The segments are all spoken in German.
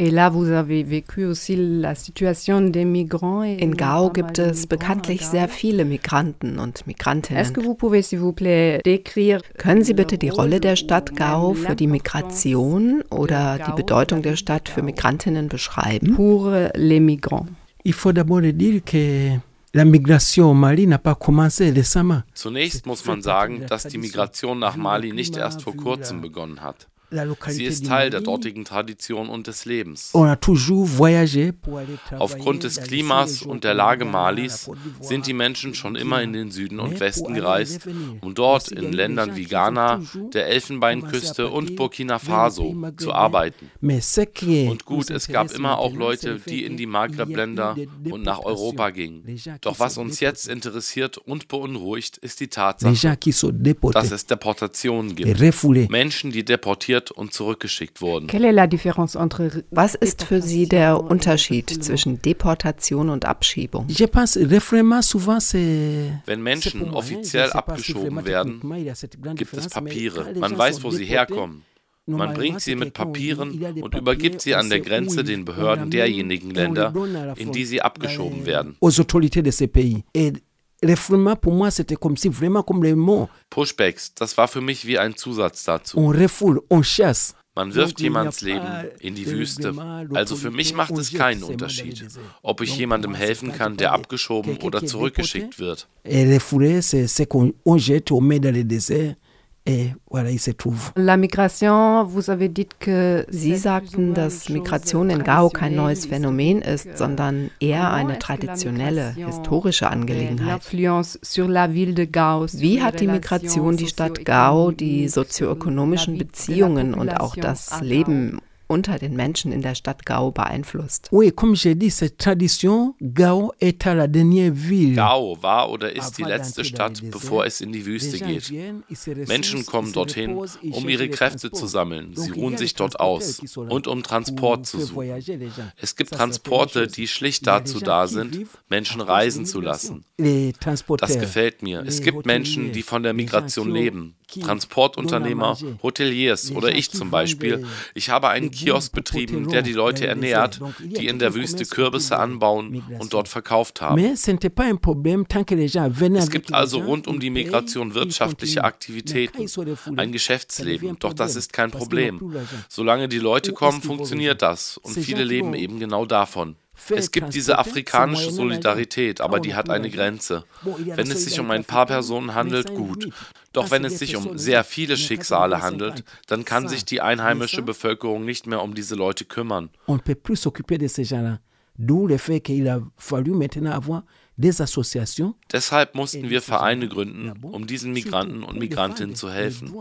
In Gao gibt es bekanntlich sehr viele Migranten und Migrantinnen. Können Sie bitte die Rolle der Stadt Gao für die Migration oder die Bedeutung der Stadt für Migrantinnen beschreiben? Pour les migrants. Il faut d'abord dire que La migration au Mali n'a pas commencé récemment. Zunächst muss man sagen, dass die Migration nach Mali nicht erst vor kurzem begonnen hat. Sie ist Teil der dortigen Tradition und des Lebens. Aufgrund des Klimas und der Lage Malis sind die Menschen schon immer in den Süden und Westen gereist, um dort in Ländern wie Ghana, der Elfenbeinküste und Burkina Faso zu arbeiten. Und gut, es gab immer auch Leute, die in die Maghreb-Länder und nach Europa gingen. Doch was uns jetzt interessiert und beunruhigt, ist die Tatsache, dass es Deportationen gibt. Menschen, die deportiert deportiert und zurückgeschickt wurden. Was ist für Sie der Unterschied zwischen Deportation und Abschiebung? Wenn Menschen offiziell abgeschoben werden, gibt es Papiere. Man weiß, wo sie herkommen. Man bringt sie mit Papieren und übergibt sie an der Grenze den Behörden derjenigen Länder, in die sie abgeschoben werden. Refoulement pour moi c'était comme si vraiment comme le mot. Pushbacks, das war für mich wie ein Zusatz dazu. On refoule, on chasse. Man wirft jemands Leben in die Wüste. Also für mich macht es keinen Unterschied, ob ich jemandem helfen kann, der abgeschoben oder zurückgeschickt wird. Refouler, c'est qu'on jette, on met dans le désert. Sie sagten, dass Migration in Gao kein neues Phänomen ist, sondern eher eine traditionelle, historische Angelegenheit. Wie hat die Migration die Stadt Gao, die sozioökonomischen Beziehungen und auch das Leben unter den Menschen in der Stadt Gao beeinflusst. Oui, comme j'ai dit, cette tradition, Gao est à la dernière ville. Gao war oder ist die letzte Stadt, bevor es in die Wüste geht. Menschen kommen dorthin, um ihre Kräfte zu sammeln. Sie ruhen sich dort aus und um Transport zu suchen. Es gibt Transporte, die schlicht dazu da sind, Menschen reisen zu lassen. Das gefällt mir. Es gibt Menschen, die von der Migration leben. Transportunternehmer, Hoteliers oder ich zum Beispiel. Ich habe einen Kiosk betrieben, der die Leute ernährt, die in der Wüste Kürbisse anbauen und dort verkauft haben. Es gibt also rund um die Migration wirtschaftliche Aktivitäten, ein Geschäftsleben, doch das ist kein Problem. Solange die Leute kommen, funktioniert das. Und viele leben eben genau davon. Es gibt diese afrikanische Solidarität, aber die hat eine Grenze. Wenn es sich um ein paar Personen handelt, gut. Doch wenn es sich um sehr viele Schicksale handelt, dann kann sich die einheimische Bevölkerung nicht mehr um diese Leute kümmern. Deshalb mussten wir Vereine gründen, um diesen Migranten und Migrantinnen zu helfen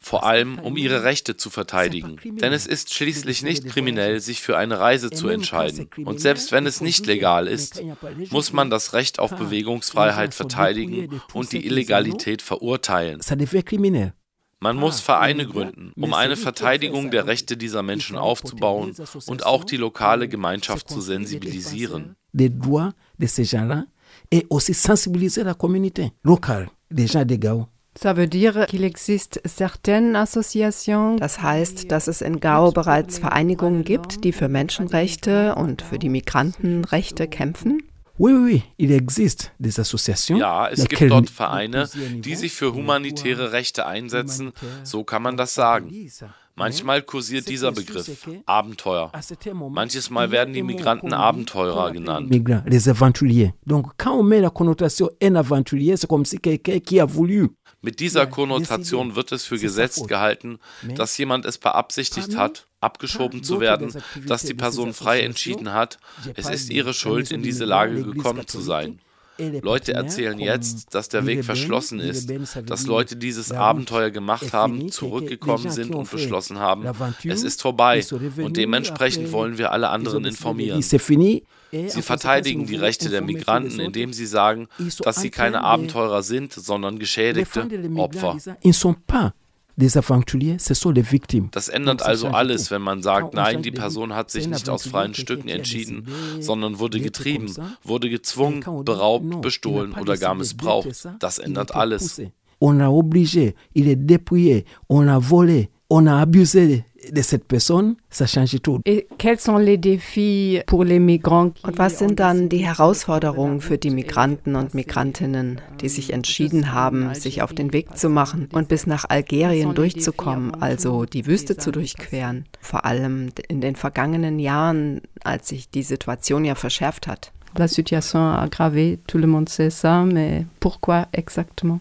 vor allem um ihre Rechte zu verteidigen. Denn es ist schließlich nicht kriminell, sich für eine Reise zu entscheiden. Und selbst wenn es nicht legal ist, muss man das Recht auf Bewegungsfreiheit verteidigen und die Illegalität verurteilen. Man muss Vereine gründen, um eine Verteidigung der Rechte dieser Menschen aufzubauen und auch die lokale Gemeinschaft zu sensibilisieren. Et aussi sensibiliser la communauté locale, des gens de Gao. Das heißt, dass es in Gao bereits Vereinigungen gibt, die für Menschenrechte und für die Migrantenrechte kämpfen? Oui, oui, il existe des associations. Ja, es gibt dort Vereine, die sich für humanitäre Rechte einsetzen, so kann man das sagen. Manchmal kursiert dieser Begriff Abenteuer. Manches Mal werden die Migranten Abenteurer genannt. Les aventuriers. Donc quand on met la connotation un aventurier, c'est comme si quelqu'un qui a voulu mit dieser Konnotation wird es für gesetzt gehalten, dass jemand es beabsichtigt hat, abgeschoben zu werden, dass die Person frei entschieden hat, es ist ihre Schuld, in diese Lage gekommen zu sein. Leute erzählen jetzt, dass der Weg verschlossen ist, dass Leute dieses Abenteuer gemacht haben, zurückgekommen sind und beschlossen haben, es ist vorbei und dementsprechend wollen wir alle anderen informieren. Sie verteidigen die Rechte der Migranten, indem sie sagen, dass sie keine Abenteurer sind, sondern geschädigte Opfer. Das ändert also alles, wenn man sagt, nein, die Person hat sich nicht aus freien Stücken entschieden, sondern wurde getrieben, wurde gezwungen, beraubt, bestohlen oder gar missbraucht. Das ändert alles. On l'a obligé, il est dépouillé, on l'a volé. on a abusé de cette personne, ça change tout. Et quels sont les défis pour les migrants? Und was sind dann die Herausforderungen für die Migranten und Migrantinnen, die sich entschieden haben, sich auf den Weg zu machen und bis nach Algerien durchzukommen, also die Wüste zu durchqueren? Vor allem in den vergangenen Jahren, als sich die Situation ja verschärft hat. La situation a aggravé, tout le monde sait ça, mais pourquoi exactement?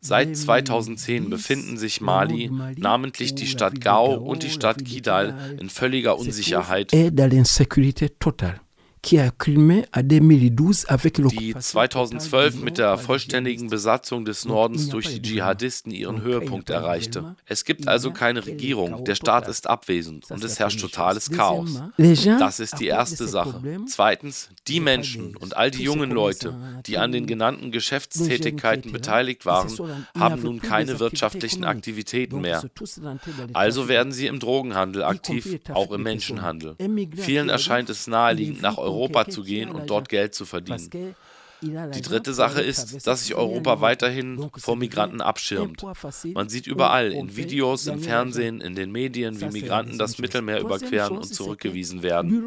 Seit 2010 befinden sich Mali, namentlich die Stadt Gao und die Stadt Kidal, in völliger Unsicherheit. Die 2012 mit der vollständigen Besatzung des Nordens durch die Dschihadisten ihren Höhepunkt erreichte. Es gibt also keine Regierung, der Staat ist abwesend und es herrscht totales Chaos. Das ist die erste Sache. Zweitens, die Menschen und all die jungen Leute, die an den genannten Geschäftstätigkeiten beteiligt waren, haben nun keine wirtschaftlichen Aktivitäten mehr. Also werden sie im Drogenhandel aktiv, auch im Menschenhandel. Vielen erscheint es naheliegend, nach Europa Europa zu gehen und dort Geld zu verdienen. Die dritte Sache ist, dass sich Europa weiterhin vor Migranten abschirmt. Man sieht überall, in Videos, im Fernsehen, in den Medien, wie Migranten das Mittelmeer überqueren und zurückgewiesen werden.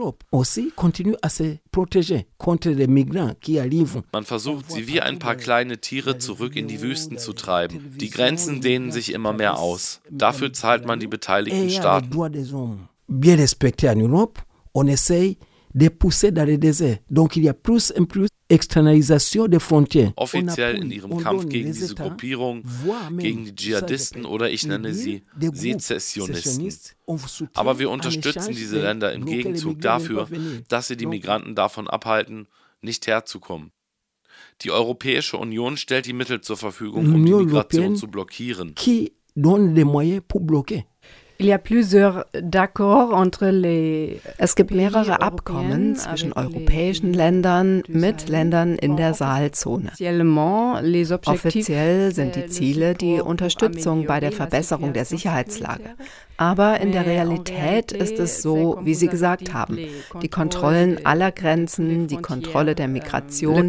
Man versucht, sie wie ein paar kleine Tiere zurück in die Wüsten zu treiben. Die Grenzen dehnen sich immer mehr aus. Dafür zahlt man die beteiligten Staaten. Bien respecté en Europe, on essaye de pousser dans le désert. Donc il y a plus et plus Externalisation der Frontieren. Offiziell in ihrem Kampf gegen diese Gruppierung, gegen die Dschihadisten oder ich nenne sie Sezessionisten. Aber wir unterstützen diese Länder im Gegenzug dafür, dass sie die Migranten davon abhalten, nicht herzukommen. Die Europäische Union stellt die Mittel zur Verfügung, um die Migration zu blockieren. Qui donne les moyens pour bloquer. Es gibt mehrere Abkommen zwischen europäischen Ländern mit Ländern in der Saalzone. Offiziell sind die Ziele die Unterstützung bei der Verbesserung der Sicherheitslage. Aber in der Realität ist es so, wie Sie gesagt haben, die Kontrollen aller Grenzen, die Kontrolle der Migration,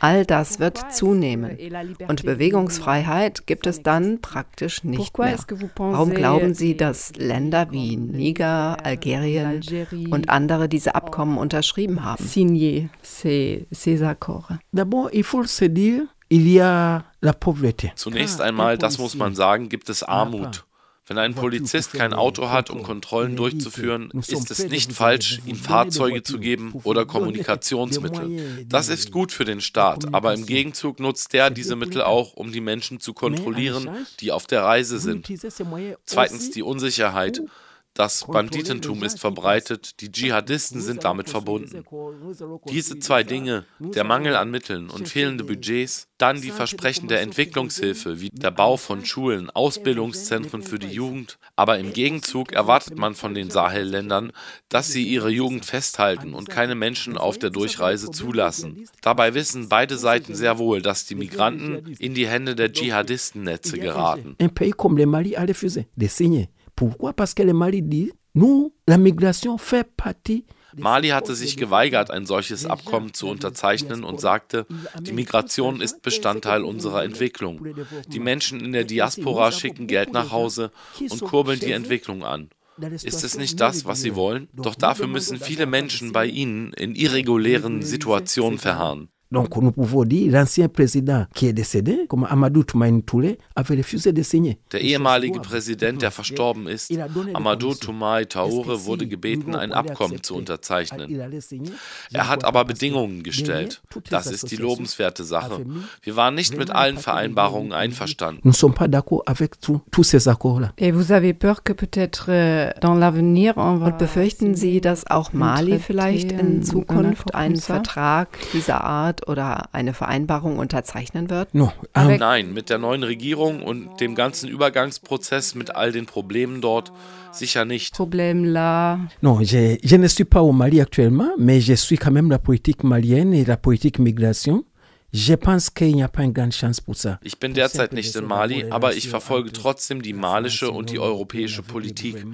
all das wird zunehmen. Und Bewegungsfreiheit gibt es dann praktisch nicht mehr. Warum glauben Sie, dass Länder wie Niger, Algerien und andere diese Abkommen unterschrieben haben? D'abord, il faut se dire Zunächst einmal, das muss man sagen, gibt es Armut. Wenn ein Polizist kein Auto hat, um Kontrollen durchzuführen, ist es nicht falsch, ihm Fahrzeuge zu geben oder Kommunikationsmittel. Das ist gut für den Staat, aber im Gegenzug nutzt der diese Mittel auch, um die Menschen zu kontrollieren, die auf der Reise sind. Zweitens die Unsicherheit. Das Banditentum ist verbreitet, die Dschihadisten sind damit verbunden. Diese zwei Dinge, der Mangel an Mitteln und fehlende Budgets, dann die Versprechen der Entwicklungshilfe, wie der Bau von Schulen, Ausbildungszentren für die Jugend, aber im Gegenzug erwartet man von den Sahelländern, dass sie ihre Jugend festhalten und keine Menschen auf der Durchreise zulassen. Dabei wissen beide Seiten sehr wohl, dass die Migranten in die Hände der Dschihadistennetze geraten. Pourquoi Parce que le Mali dit, nous, la migration fait partie Mali hatte sich geweigert, ein solches Abkommen zu unterzeichnen und sagte, die Migration ist Bestandteil unserer Entwicklung. Die Menschen in der Diaspora schicken Geld nach Hause und kurbeln die Entwicklung an. Ist es nicht das, was sie wollen? Doch dafür müssen viele Menschen bei ihnen in irregulären Situationen verharren. Donc nous pouvons dire l'ancien président qui est décédé, comme Amadou Toumaïn Touré, avait refusé de signer. Der ehemalige Präsident, der verstorben ist, Amadou Toumaï Taure, wurde gebeten, ein Abkommen zu unterzeichnen. Er hat aber Bedingungen gestellt. Das ist die lobenswerte Sache. Wir waren nicht mit allen Vereinbarungen einverstanden. Nous ne sommes pas d'accord avec tous ces accords-là. Et vous avez peur que peut-être euh, dans l'avenir Und befürchten Sie, dass auch Mali vielleicht in Zukunft einen Vertrag dieser Art oder eine Vereinbarung unterzeichnen wird? No, um, Nein, mit der neuen Regierung und dem ganzen Übergangsprozess mit all den Problemen dort sicher nicht. Problème là. Non, je, je ne suis pas au Mali actuellement, mais je suis quand même la politique malienne et la politique migration. Je pense qu'il n'y a pas une grande chance pour ça. Ich bin derzeit nicht in Mali, aber ich verfolge trotzdem die malische und die europäische Politik.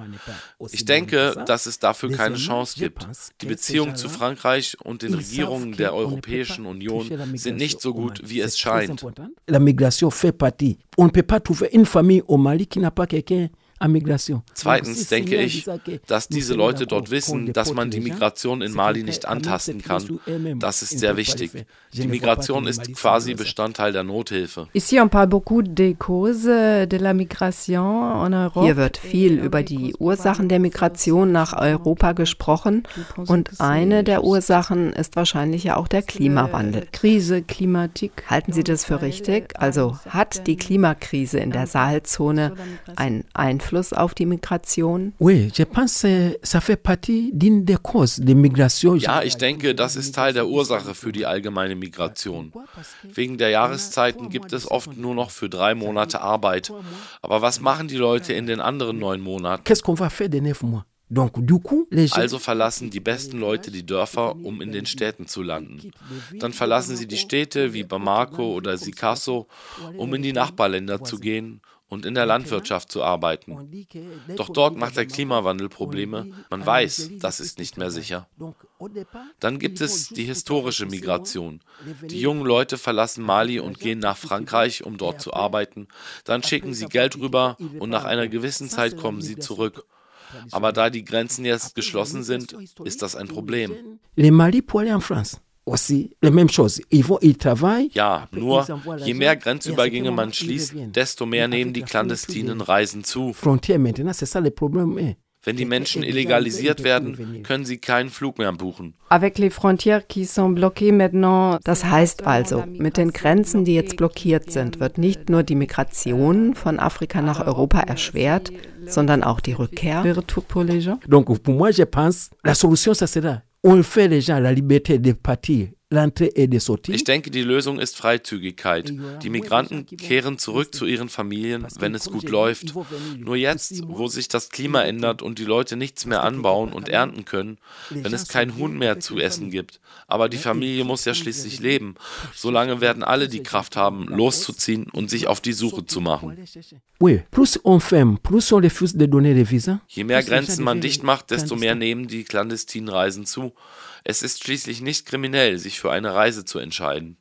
Ich denke, dass es dafür keine Chance gibt. Die Beziehungen zu Frankreich und den Regierungen der Europäischen Union sind nicht so gut, wie es scheint. La migration fait partie. On ne peut pas trouver une famille au Mali qui n'a pas quelqu'un Zweitens denke ich, dass diese Leute dort wissen, dass man die Migration in Mali nicht antasten kann. Das ist sehr wichtig. Die Migration ist quasi Bestandteil der Nothilfe. Hier wird viel über die Ursachen der Migration nach Europa gesprochen und eine der Ursachen ist wahrscheinlich ja auch der Klimawandel. Krise, Klimatik. Halten Sie das für richtig? Also hat die Klimakrise in der Sahelzone einen Einfluss Einfluss auf die Migration? Oui, je pense, ça fait partie d'une des causes de migration. Ja, ich denke, das ist Teil der Ursache für die allgemeine Migration. Wegen der Jahreszeiten gibt es oft nur noch für drei Monate Arbeit. Aber was machen die Leute in den anderen neun Monaten? Qu'est-ce qu'on va faire de neuf mois? Also verlassen die besten Leute die Dörfer, um in den Städten zu landen. Dann verlassen sie die Städte wie Bamako oder Sikasso, um in die Nachbarländer zu gehen und in der Landwirtschaft zu arbeiten. Doch dort macht der Klimawandel Probleme. Man weiß, das ist nicht mehr sicher. Dann gibt es die historische Migration. Die jungen Leute verlassen Mali und gehen nach Frankreich, um dort zu arbeiten. Dann schicken sie Geld rüber und nach einer gewissen Zeit kommen sie zurück. Aber da die Grenzen jetzt geschlossen sind, ist das ein Problem. Les Mali pour aller en France aussi la même chose. Ils vont, ils travaillent. Ja, nur je mehr Grenzübergänge man schließt, desto mehr nehmen die clandestinen Reisen zu. Maintenant. Wenn die Menschen illegalisiert werden, können sie keinen Flug mehr buchen. Das heißt also, mit den Grenzen, die jetzt blockiert sind, wird nicht nur die Migration von Afrika nach Europa erschwert, sondern auch die Rückkehr. Donc pour moi, je pense, la solution, ça sera on fait les gens la liberté de partir ich denke, die Lösung ist Freizügigkeit. Die Migranten kehren zurück zu ihren Familien, wenn es gut läuft. Nur jetzt, wo sich das Klima ändert und die Leute nichts mehr anbauen und ernten können, wenn es kein Huhn mehr zu essen gibt. Aber die Familie muss ja schließlich leben. Solange werden alle die Kraft haben, loszuziehen und sich auf die Suche zu machen. Je mehr Grenzen man dicht macht, desto mehr nehmen die clandestinen Reisen zu. Es ist schließlich nicht kriminell, sich für eine Reise zu entscheiden.